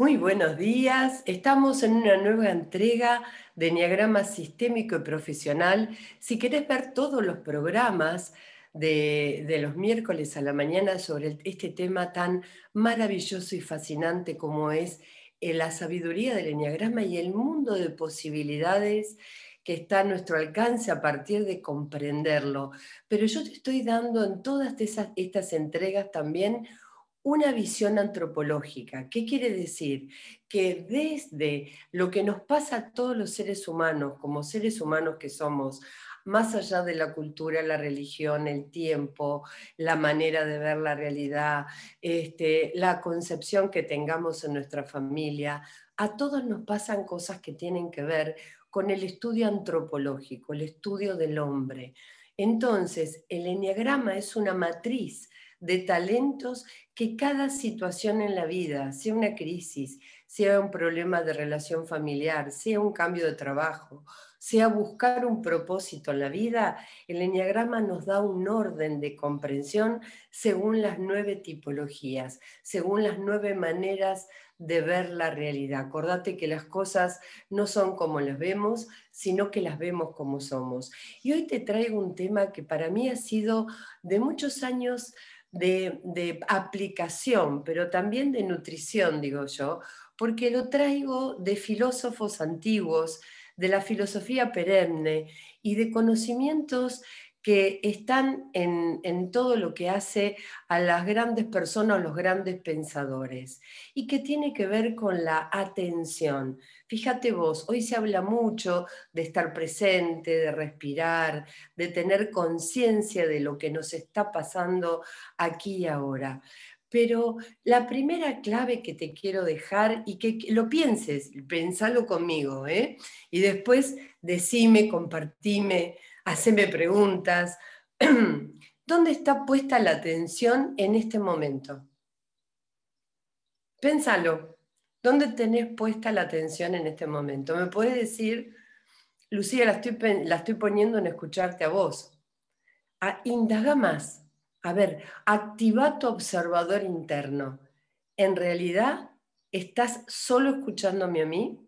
Muy buenos días. Estamos en una nueva entrega de Enneagrama Sistémico y Profesional. Si querés ver todos los programas de, los miércoles a la mañana sobre este tema tan maravilloso y fascinante como es eh, la sabiduría del Enneagrama y el mundo de posibilidades que está a nuestro alcance a partir de comprenderlo. Pero yo te estoy dando en todas estas entregas también una visión antropológica. ¿Qué quiere decir? Que desde lo que nos pasa a todos los seres humanos, como seres humanos que somos, más allá de la cultura, la religión, el tiempo, la manera de ver la realidad, este, la concepción que tengamos en nuestra familia, a todos nos pasan cosas que tienen que ver con el estudio antropológico, el estudio del hombre. Entonces, el enneagrama es una matriz de talentos que cada situación en la vida, sea una crisis, sea un problema de relación familiar, sea un cambio de trabajo, sea buscar un propósito en la vida, el enneagrama nos da un orden de comprensión según las nueve tipologías, según las nueve maneras de ver la realidad. Acordate que las cosas no son como las vemos, sino que las vemos como somos. Y hoy te traigo un tema que para mí ha sido de muchos años de, aplicación, pero también de nutrición, digo yo, porque lo traigo de filósofos antiguos, de la filosofía perenne y de conocimientos que están en, todo lo que hace a las grandes personas, los grandes pensadores, y que tiene que ver con la atención. Fíjate vos, hoy se habla mucho de estar presente, de respirar, de tener conciencia de lo que nos está pasando aquí y ahora. Pero la primera clave que te quiero dejar y que lo pienses, pensalo conmigo, ¿eh? y después decime, compartime, haceme preguntas. ¿Dónde está puesta la atención en este momento? Pénsalo. ¿Dónde tenés puesta la atención en este momento? ¿Me puedes decir, Lucía, la estoy, la estoy poniendo en escucharte a vos? A, indaga más. A ver, activa tu observador interno. ¿En realidad estás solo escuchándome a mí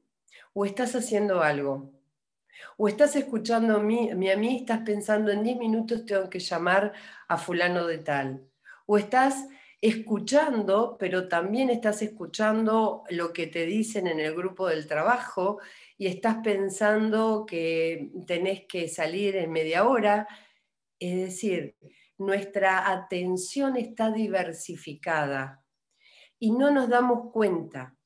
o estás haciendo algo? ¿O estás escuchando a mí, a mí estás pensando en 10 minutos tengo que llamar a fulano de tal? ¿O estás escuchando, pero también estás escuchando lo que te dicen en el grupo del trabajo y estás pensando que tenés que salir en media hora. Es decir, nuestra atención está diversificada y no nos damos cuenta.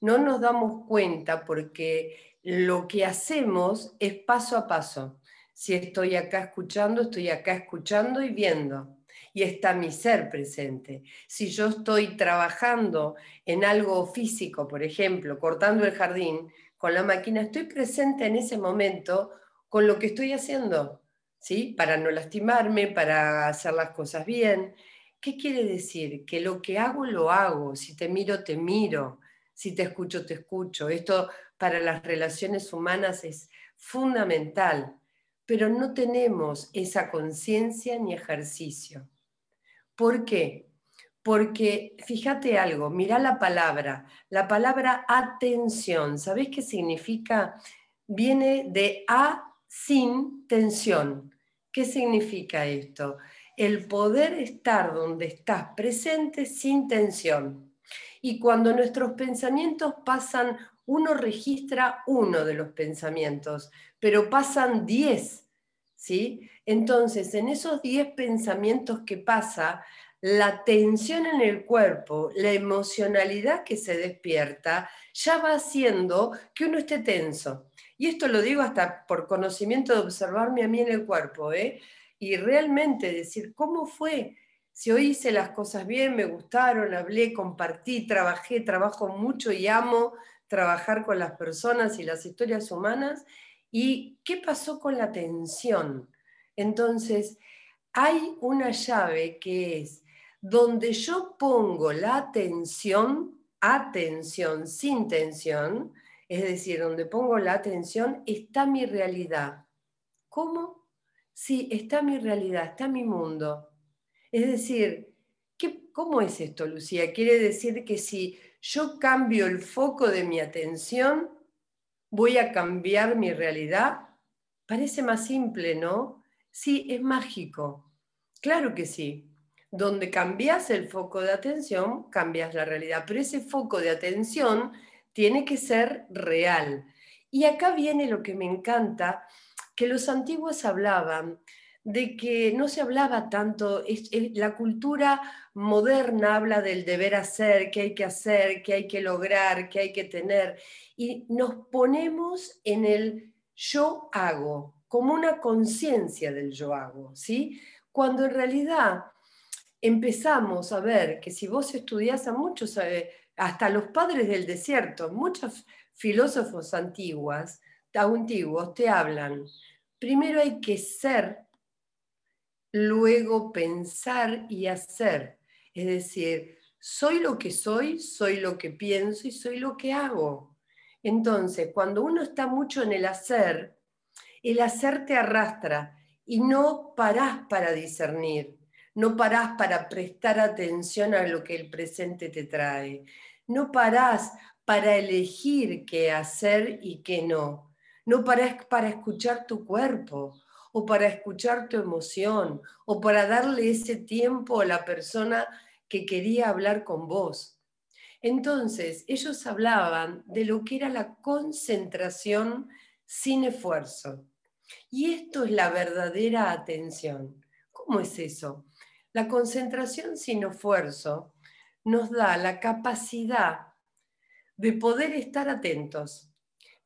No nos damos cuenta porque lo que hacemos es paso a paso. Si estoy acá escuchando, estoy acá escuchando y viendo y está mi ser presente. Si yo estoy trabajando en algo físico, por ejemplo, cortando el jardín con la máquina, estoy presente en ese momento con lo que estoy haciendo, ¿sí? Para no lastimarme, para hacer las cosas bien. ¿Qué quiere decir? Que lo que hago, lo hago. Si te miro, te miro. Si te escucho, te escucho. Esto para las relaciones humanas es fundamental, pero no tenemos esa conciencia ni ejercicio. ¿Por qué? Porque fíjate algo, mira la palabra, la palabra atención, ¿sabés qué significa? Viene de a sin tensión. ¿Qué significa esto? El poder estar donde estás presente sin tensión. Y cuando nuestros pensamientos pasan, uno registra uno de los pensamientos, pero pasan diez ¿sí? Entonces, en esos 10 pensamientos que pasa, la tensión en el cuerpo, la emocionalidad que se despierta, ya va haciendo que uno esté tenso. Y esto lo digo hasta por conocimiento de observarme a mí en el cuerpo, ¿eh? Y realmente decir, ¿cómo fue? Si hoy hice las cosas bien, me gustaron, hablé, compartí, trabajé, trabajo mucho y amo trabajar con las personas y las historias humanas, ¿Y qué pasó con la atención? Entonces, hay una llave que es donde yo pongo la atención, atención sin tensión, es decir, donde pongo la atención, está mi realidad. ¿Cómo? Sí, está mi realidad, está mi mundo. Es decir, ¿qué, ¿Cómo es esto, Lucía? Quiere decir que si yo cambio el foco de mi atención, voy a cambiar mi realidad. Parece más simple, ¿no? Sí, es mágico. Claro que sí. Donde cambias el foco de atención, cambias la realidad. Pero ese foco de atención tiene que ser real. Y acá viene lo que me encanta, que los antiguos hablaban de que no se hablaba tanto, la cultura moderna habla del deber hacer, que hay que hacer, que hay que lograr, que hay que tener, y nos ponemos en el yo hago, como una conciencia del yo hago, ¿sí? Cuando en realidad empezamos a ver que si vos estudias a muchos, eh, hasta los padres del desierto, muchos filósofos antiguas, antiguos te hablan, primero hay que ser luego pensar y hacer. Es decir, soy lo que soy, soy lo que pienso y soy lo que hago. Entonces, cuando uno está mucho en el hacer, el hacer te arrastra y no parás para discernir, no parás para prestar atención a lo que el presente te trae, no parás para elegir qué hacer y qué no, no parás para escuchar tu cuerpo, o para escuchar tu emoción, o para darle ese tiempo a la persona que quería hablar con vos. Entonces, ellos hablaban de lo que era la concentración sin esfuerzo. Y esto es la verdadera atención. ¿Cómo es eso? La concentración sin esfuerzo nos da la capacidad de poder estar atentos,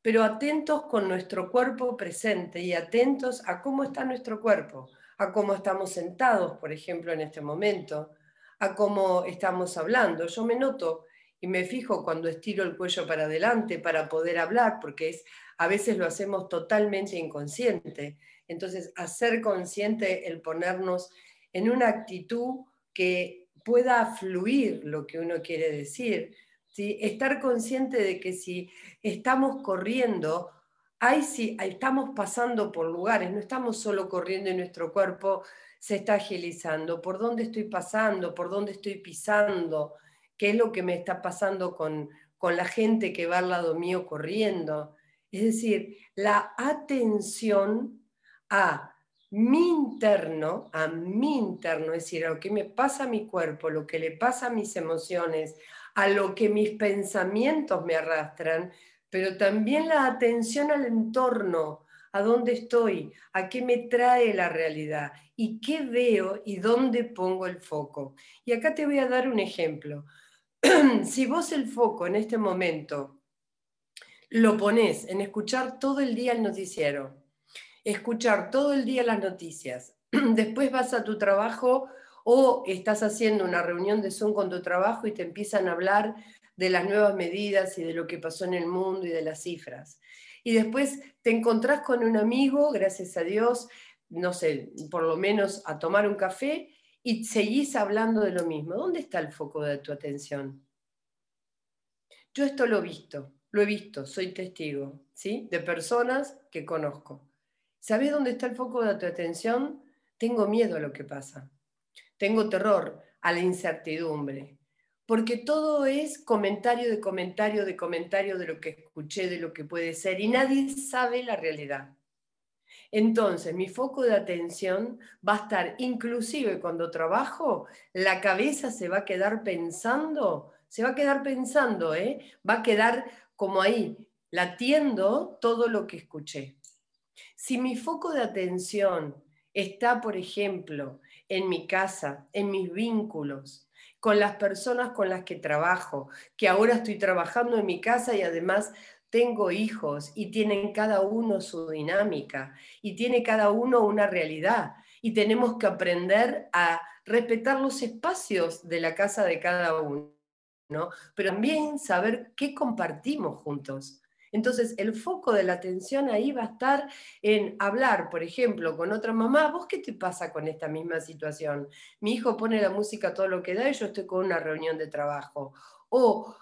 pero atentos con nuestro cuerpo presente y atentos a cómo está nuestro cuerpo, a cómo estamos sentados, por ejemplo, en este momento, a cómo estamos hablando. Yo me noto y me fijo cuando estiro el cuello para adelante para poder hablar, porque es, a veces lo hacemos totalmente inconsciente. Entonces, hacer consciente el ponernos en una actitud que pueda fluir lo que uno quiere decir, estar consciente de que si estamos corriendo, hay, si estamos pasando por lugares, no estamos solo corriendo y nuestro cuerpo se está agilizando, por dónde estoy pasando, por dónde estoy pisando, qué es lo que me está pasando con, con la gente que va al lado mío corriendo. Es decir, la atención a mi interno, a mi interno, es decir, a lo que me pasa a mi cuerpo, lo que le pasa a mis emociones, a lo que mis pensamientos me arrastran, pero también la atención al entorno, a dónde estoy, a qué me trae la realidad y qué veo y dónde pongo el foco. Y acá te voy a dar un ejemplo. si vos el foco en este momento lo pones en escuchar todo el día el noticiero, escuchar todo el día las noticias, después vas a tu trabajo o estás haciendo una reunión de Zoom con tu trabajo y te empiezan a hablar de las nuevas medidas y de lo que pasó en el mundo y de las cifras. Y después te encontrás con un amigo, gracias a Dios, no sé, por lo menos a tomar un café y seguís hablando de lo mismo. ¿Dónde está el foco de tu atención? Yo esto lo he visto, lo he visto, soy testigo, ¿sí? De personas que conozco. ¿Sabes dónde está el foco de tu atención? Tengo miedo a lo que pasa. Tengo terror a la incertidumbre, porque todo es comentario de comentario de comentario de lo que escuché, de lo que puede ser, y nadie sabe la realidad. Entonces, mi foco de atención va a estar, inclusive cuando trabajo, la cabeza se va a quedar pensando, se va a quedar pensando, ¿eh? va a quedar como ahí, latiendo todo lo que escuché. Si mi foco de atención está, por ejemplo, en mi casa, en mis vínculos, con las personas con las que trabajo, que ahora estoy trabajando en mi casa y además tengo hijos y tienen cada uno su dinámica y tiene cada uno una realidad y tenemos que aprender a respetar los espacios de la casa de cada uno, ¿no? pero también saber qué compartimos juntos. Entonces, el foco de la atención ahí va a estar en hablar, por ejemplo, con otra mamá, ¿vos qué te pasa con esta misma situación? Mi hijo pone la música todo lo que da y yo estoy con una reunión de trabajo. O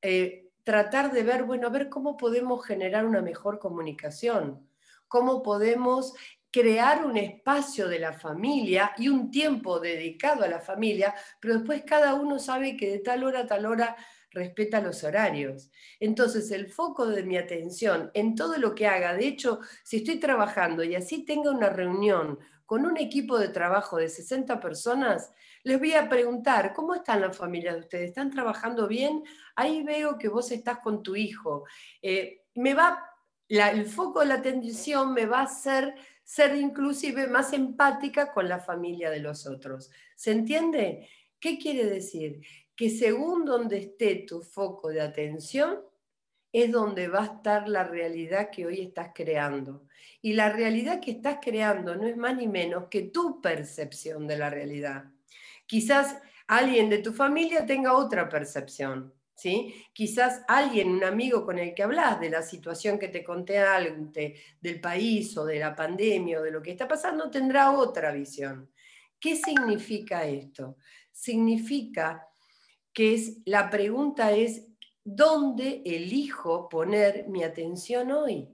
eh, tratar de ver, bueno, a ver cómo podemos generar una mejor comunicación, cómo podemos crear un espacio de la familia y un tiempo dedicado a la familia, pero después cada uno sabe que de tal hora a tal hora respeta los horarios. Entonces, el foco de mi atención en todo lo que haga, de hecho, si estoy trabajando y así tenga una reunión con un equipo de trabajo de 60 personas, les voy a preguntar, ¿cómo están las familias de ustedes? ¿Están trabajando bien? Ahí veo que vos estás con tu hijo. Eh, me va, el foco de la atención me va a hacer ser inclusive más empática con la familia de los otros. ¿Se entiende? ¿Qué quiere decir? que según donde esté tu foco de atención, es donde va a estar la realidad que hoy estás creando. Y la realidad que estás creando no es más ni menos que tu percepción de la realidad. Quizás alguien de tu familia tenga otra percepción, ¿sí? Quizás alguien, un amigo con el que hablas de la situación que te conté antes, del país o de la pandemia o de lo que está pasando, tendrá otra visión. ¿Qué significa esto? Significa que es la pregunta es, ¿dónde elijo poner mi atención hoy?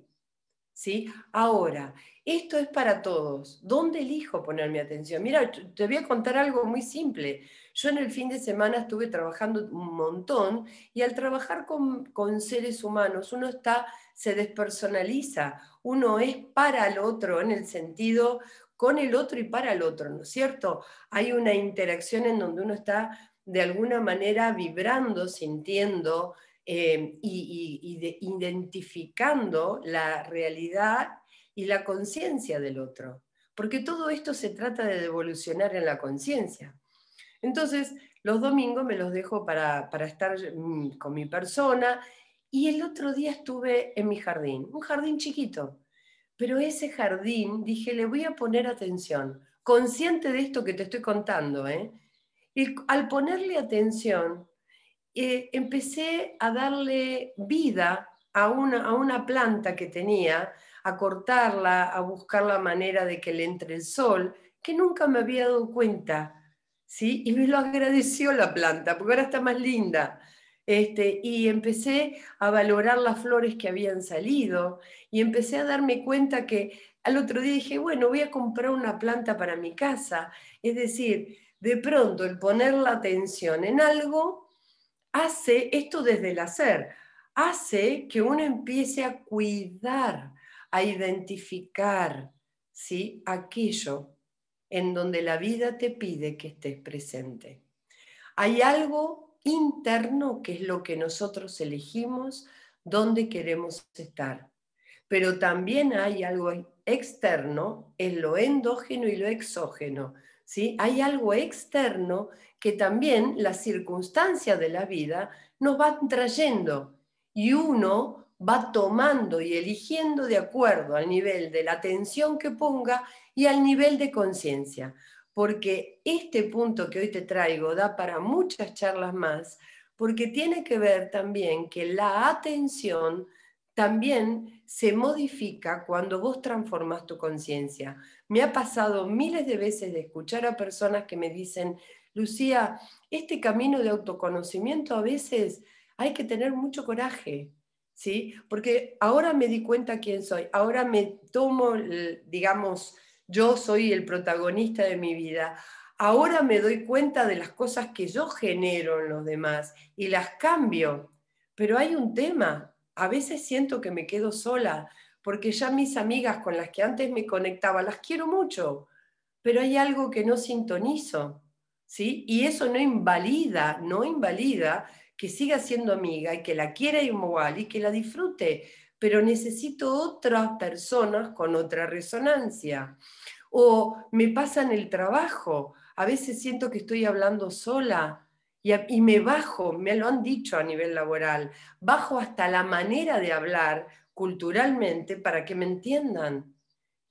¿Sí? Ahora, esto es para todos. ¿Dónde elijo poner mi atención? Mira, te voy a contar algo muy simple. Yo en el fin de semana estuve trabajando un montón y al trabajar con, con seres humanos uno está, se despersonaliza, uno es para el otro en el sentido con el otro y para el otro, ¿no es cierto? Hay una interacción en donde uno está de alguna manera vibrando, sintiendo eh, y, identificando la realidad y la conciencia del otro. Porque todo esto se trata de devolucionar en la conciencia. Entonces, los domingos me los dejo para, para estar mm, con mi persona y el otro día estuve en mi jardín, un jardín chiquito, pero ese jardín dije, le voy a poner atención, consciente de esto que te estoy contando, ¿eh? Y al ponerle atención, eh, empecé a darle vida a una, a una planta que tenía, a cortarla, a buscar la manera de que le entre el sol, que nunca me había dado cuenta. ¿sí? Y me lo agradeció la planta, porque ahora está más linda. Este, y empecé a valorar las flores que habían salido y empecé a darme cuenta que al otro día dije, bueno, voy a comprar una planta para mi casa. Es decir, de pronto el poner la atención en algo hace, esto desde el hacer, hace que uno empiece a cuidar, a identificar ¿sí? aquello en donde la vida te pide que estés presente. Hay algo interno que es lo que nosotros elegimos, donde queremos estar. Pero también hay algo externo, es lo endógeno y lo exógeno. Hay algo externo que también las circunstancias de la vida nos van trayendo y uno va tomando y eligiendo de acuerdo al nivel de la atención que ponga y al nivel de conciencia. Porque este punto que hoy te traigo da para muchas charlas más, porque tiene que ver también que la atención también se modifica cuando vos transformas tu conciencia. Me ha pasado miles de veces de escuchar a personas que me dicen, Lucía, este camino de autoconocimiento a veces hay que tener mucho coraje, ¿sí? Porque ahora me di cuenta quién soy, ahora me tomo, digamos, yo soy el protagonista de mi vida. Ahora me doy cuenta de las cosas que yo genero en los demás y las cambio. Pero hay un tema, a veces siento que me quedo sola, porque ya mis amigas con las que antes me conectaba, las quiero mucho, pero hay algo que no sintonizo, ¿sí? Y eso no invalida, no invalida que siga siendo amiga y que la quiera igual y que la disfrute, pero necesito otras personas con otra resonancia. O me pasa en el trabajo, a veces siento que estoy hablando sola, y, me bajo, me lo han dicho a nivel laboral, bajo hasta la manera de hablar culturalmente para que me entiendan.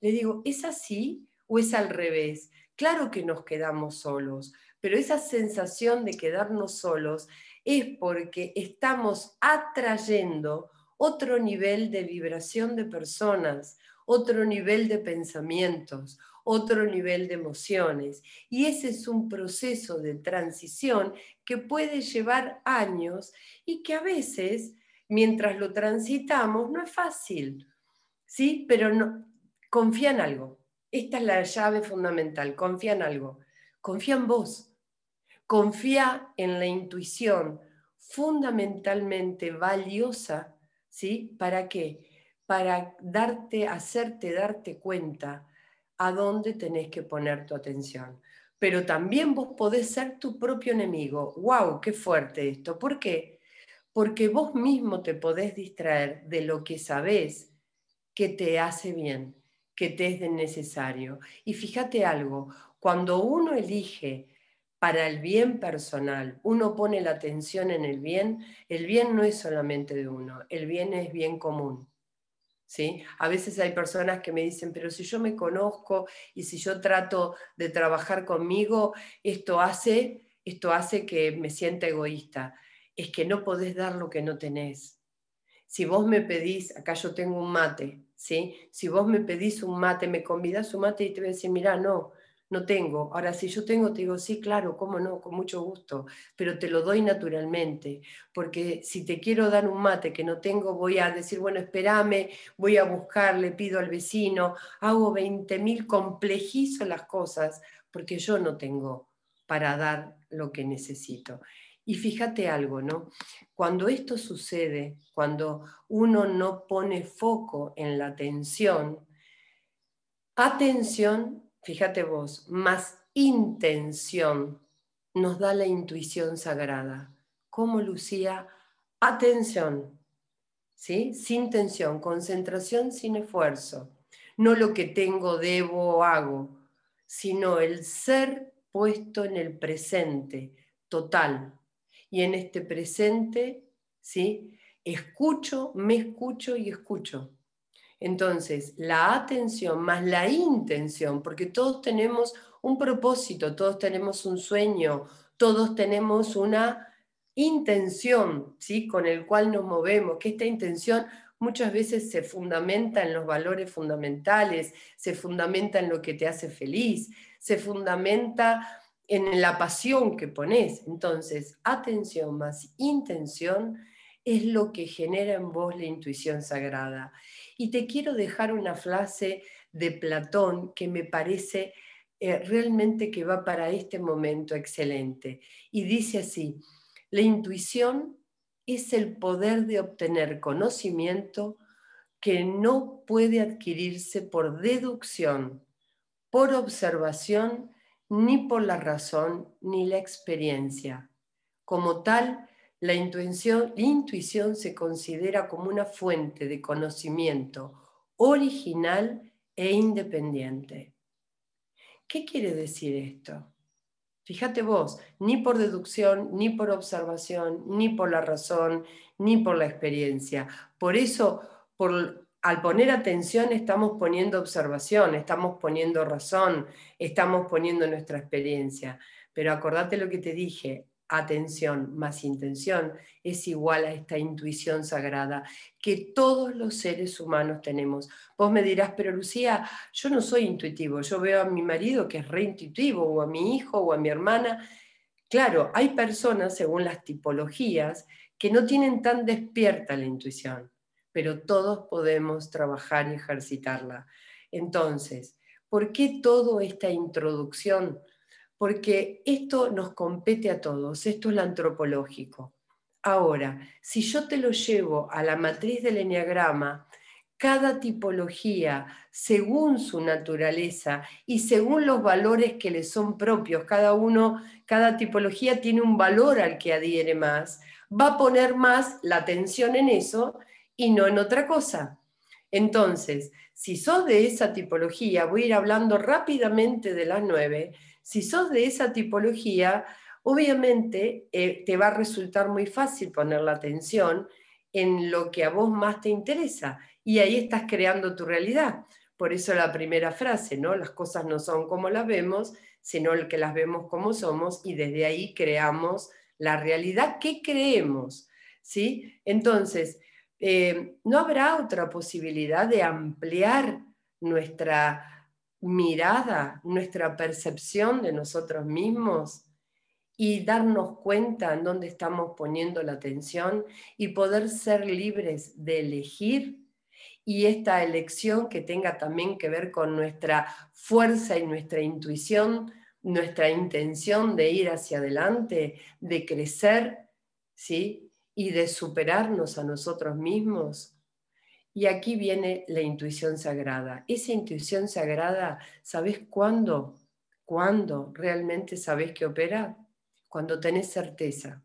Le digo, ¿es así o es al revés? Claro que nos quedamos solos, pero esa sensación de quedarnos solos es porque estamos atrayendo otro nivel de vibración de personas, otro nivel de pensamientos, otro nivel de emociones. Y ese es un proceso de transición que puede llevar años y que a veces, mientras lo transitamos, no es fácil, ¿sí? Pero no, confía en algo. esta es la llave fundamental, confía en algo, confía en vos, confía en la intuición fundamentalmente valiosa, ¿sí? ¿Para qué? Para darte, hacerte darte cuenta a dónde tenés que poner tu atención. Pero también vos podés ser tu propio enemigo. ¡Wow! ¡Qué fuerte esto! ¿Por qué? Porque vos mismo te podés distraer de lo que sabés que te hace bien, que te es necesario. Y fíjate algo, cuando uno elige para el bien personal, uno pone la atención en el bien, el bien no es solamente de uno, el bien es bien común. ¿Sí? A veces hay personas que me dicen, pero si yo me conozco y si yo trato de trabajar conmigo, esto hace, esto hace que me sienta egoísta. Es que no podés dar lo que no tenés. Si vos me pedís, acá yo tengo un mate, ¿sí? Si vos me pedís un mate, me convidás un mate y te voy a decir, mira, no, no tengo. Ahora, si yo tengo, te digo, sí, claro, cómo no, con mucho gusto, pero te lo doy naturalmente, porque si te quiero dar un mate que no tengo, voy a decir, bueno, espérame, voy a buscar, le pido al vecino, hago 20.000, complejizo las cosas, porque yo no tengo para dar lo que necesito. Y fíjate algo, ¿no? Cuando esto sucede, cuando uno no pone foco en la atención, atención fíjate vos, más intención nos da la intuición sagrada. ¿Cómo, Lucía? Atención, ¿sí? Sin tensión, concentración sin esfuerzo. No lo que tengo, debo o hago, sino el ser puesto en el presente, total. Y en este presente, ¿sí? Escucho, me escucho y escucho. Entonces, la atención más la intención, porque todos tenemos un propósito, todos tenemos un sueño, todos tenemos una intención, ¿sí? Con el cual nos movemos, que esta intención muchas veces se fundamenta en los valores fundamentales, se fundamenta en lo que te hace feliz, se fundamenta en la pasión que pones. Entonces, atención más intención es lo que genera en vos la intuición sagrada. Y te quiero dejar una frase de Platón que me parece eh, realmente que va para este momento excelente. Y dice así, la intuición es el poder de obtener conocimiento que no puede adquirirse por deducción, por observación, ni por la razón ni la experiencia. Como tal, la intuición, intuición se considera como una fuente de conocimiento original e independiente. ¿Qué quiere decir esto? Fíjate vos, ni por deducción, ni por observación, ni por la razón, ni por la experiencia. Por eso, al poner atención, estamos poniendo observación, estamos poniendo razón, estamos poniendo nuestra experiencia. Pero acordate lo que te dije, atención más intención es igual a esta intuición sagrada que todos los seres humanos tenemos. Vos me dirás, pero Lucía, yo no soy intuitivo, yo veo a mi marido que es reintuitivo, o a mi hijo, o a mi hermana. Claro, hay personas, según las tipologías, que no tienen tan despierta la intuición, pero todos podemos trabajar y ejercitarla. Entonces, ¿por qué toda esta introducción? Porque esto nos compete a todos, esto es lo antropológico. Ahora, si yo te lo llevo a la matriz del enneagrama, cada tipología, según su naturaleza y según los valores que le son propios, cada uno, cada tipología tiene un valor al que adhiere más, va a poner más la atención en eso y no en otra cosa. Entonces, si sos de esa tipología, voy a ir hablando rápidamente de las nueve, si sos de esa tipología, obviamente eh, te va a resultar muy fácil poner la atención en lo que a vos más te interesa y ahí estás creando tu realidad. Por eso la primera frase, ¿no? Las cosas no son como las vemos, sino que las vemos como somos y desde ahí creamos la realidad que creemos, ¿sí? Entonces, eh, no habrá otra posibilidad de ampliar nuestra mirada, nuestra percepción de nosotros mismos y darnos cuenta en dónde estamos poniendo la atención y poder ser libres de elegir y esta elección que tenga también que ver con nuestra fuerza y nuestra intuición, nuestra intención de ir hacia adelante, de crecer, ¿sí? Y de superarnos a nosotros mismos. Y aquí viene la intuición sagrada. Esa intuición sagrada, ¿sabes cuándo? ¿Cuándo realmente sabes que opera? Cuando tenés certeza,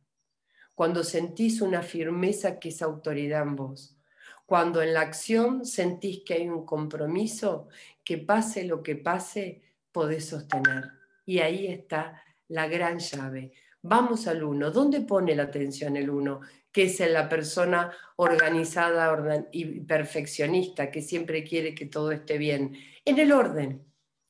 cuando sentís una firmeza que es autoridad en vos, cuando en la acción sentís que hay un compromiso, que pase lo que pase, podés sostener. Y ahí está la gran llave. Vamos al uno. ¿Dónde pone la atención el uno? Que es la persona organizada y perfeccionista, que siempre quiere que todo esté bien. En el orden,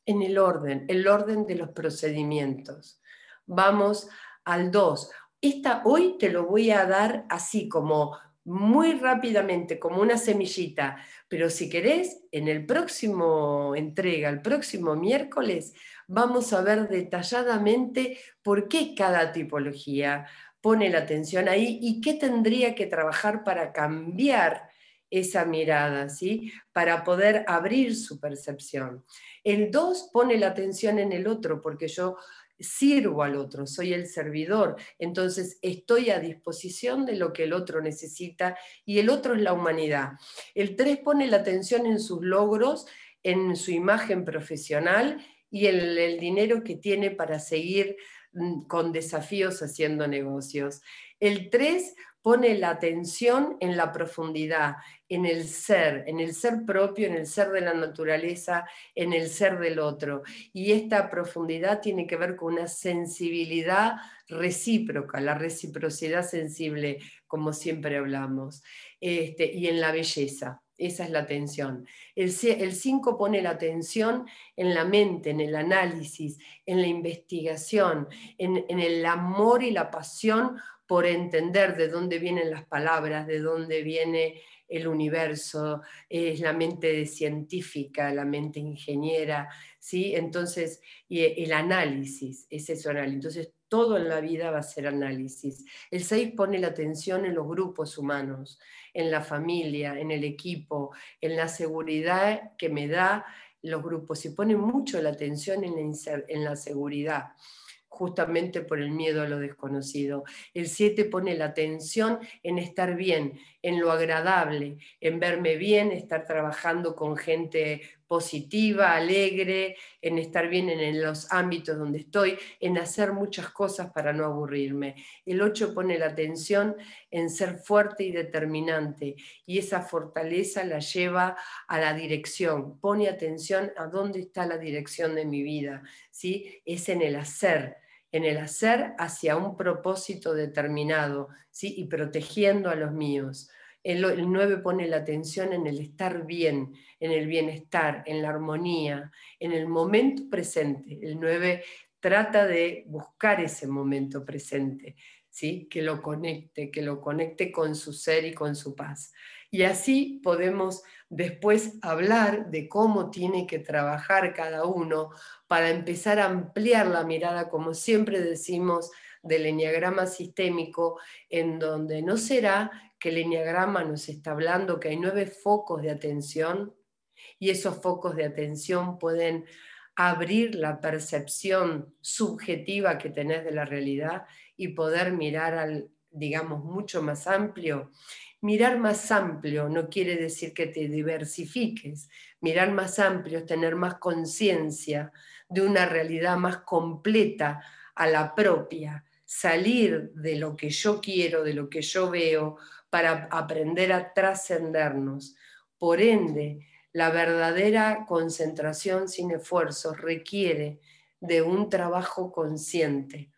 en el orden, el orden de los procedimientos. Vamos al dos. Esta hoy te lo voy a dar así como muy rápidamente, como una semillita, pero si querés, en el próximo entrega, el próximo miércoles, vamos a ver detalladamente por qué cada tipología pone la atención ahí y qué tendría que trabajar para cambiar esa mirada, ¿sí? Para poder abrir su percepción. El 2 pone la atención en el otro, porque yo sirvo al otro, soy el servidor, entonces estoy a disposición de lo que el otro necesita y el otro es la humanidad. El 3 pone la atención en sus logros, en su imagen profesional y en el dinero que tiene para seguir mm, con desafíos haciendo negocios. El 3 pone la atención en la profundidad, en el ser, en el ser propio, en el ser de la naturaleza, en el ser del otro. Y esta profundidad tiene que ver con una sensibilidad recíproca, la reciprocidad sensible, como siempre hablamos, este, y en la belleza. Esa es la atención. El 5 pone la atención en la mente, en el análisis, en la investigación, en, en el amor y la pasión por entender de dónde vienen las palabras, de dónde viene el universo, es la mente científica, la mente ingeniera, ¿sí? Entonces, y el análisis, es eso análisis. Entonces, todo en la vida va a ser análisis. El 6 pone la atención en los grupos humanos, en la familia, en el equipo, en la seguridad que me da los grupos y pone mucho la atención en la, en la seguridad justamente por el miedo a lo desconocido. El 7 pone la atención en estar bien, en lo agradable, en verme bien, estar trabajando con gente positiva, alegre, en estar bien en los ámbitos donde estoy, en hacer muchas cosas para no aburrirme. El 8 pone la atención en ser fuerte y determinante y esa fortaleza la lleva a la dirección, pone atención a dónde está la dirección de mi vida, ¿sí? Es en el hacer en el hacer hacia un propósito determinado ¿sí? y protegiendo a los míos. El, el 9 pone la atención en el estar bien, en el bienestar, en la armonía, en el momento presente. El 9 trata de buscar ese momento presente, ¿sí? que lo conecte, que lo conecte con su ser y con su paz. Y así podemos después hablar de cómo tiene que trabajar cada uno para empezar a ampliar la mirada, como siempre decimos, del enneagrama sistémico, en donde no será que el enneagrama nos está hablando que hay nueve focos de atención y esos focos de atención pueden abrir la percepción subjetiva que tenés de la realidad y poder mirar al, digamos, mucho más amplio. Mirar más amplio no quiere decir que te diversifiques. Mirar más amplio es tener más conciencia de una realidad más completa a la propia, salir de lo que yo quiero, de lo que yo veo, para aprender a trascendernos. Por ende, la verdadera concentración sin esfuerzos requiere de un trabajo consciente,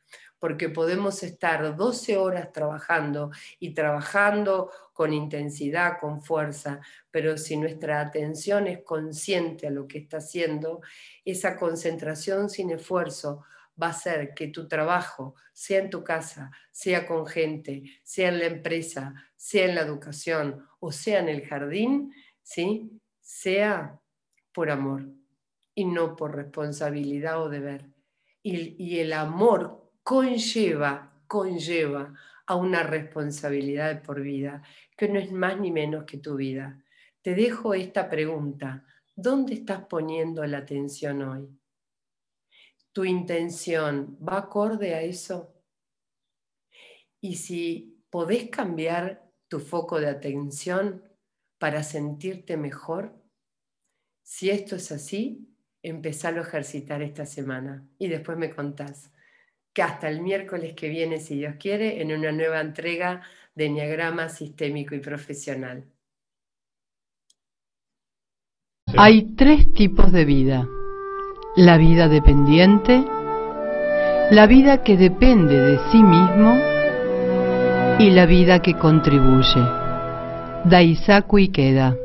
porque podemos estar 12 horas trabajando y trabajando con intensidad, con fuerza, pero si nuestra atención es consciente a lo que está haciendo, esa concentración sin esfuerzo va a hacer que tu trabajo, sea en tu casa, sea con gente, sea en la empresa, sea en la educación o sea en el jardín, ¿sí? sea por amor y no por responsabilidad o deber. Y, y el amor conlleva, conlleva a una responsabilidad por vida, que no es más ni menos que tu vida. te dejo esta pregunta. ¿Dónde estás poniendo la atención hoy? ¿Tu intención va acorde a eso? Y si podés cambiar tu foco de atención para sentirte mejor, si esto es así, empezalo a ejercitar esta semana y después me contás que hasta el miércoles que viene, si Dios quiere, en una nueva entrega de Enneagrama Sistémico y Profesional. Hay tres tipos de vida. La vida dependiente, la vida que depende de sí mismo y la vida que contribuye. Daisaku Ikeda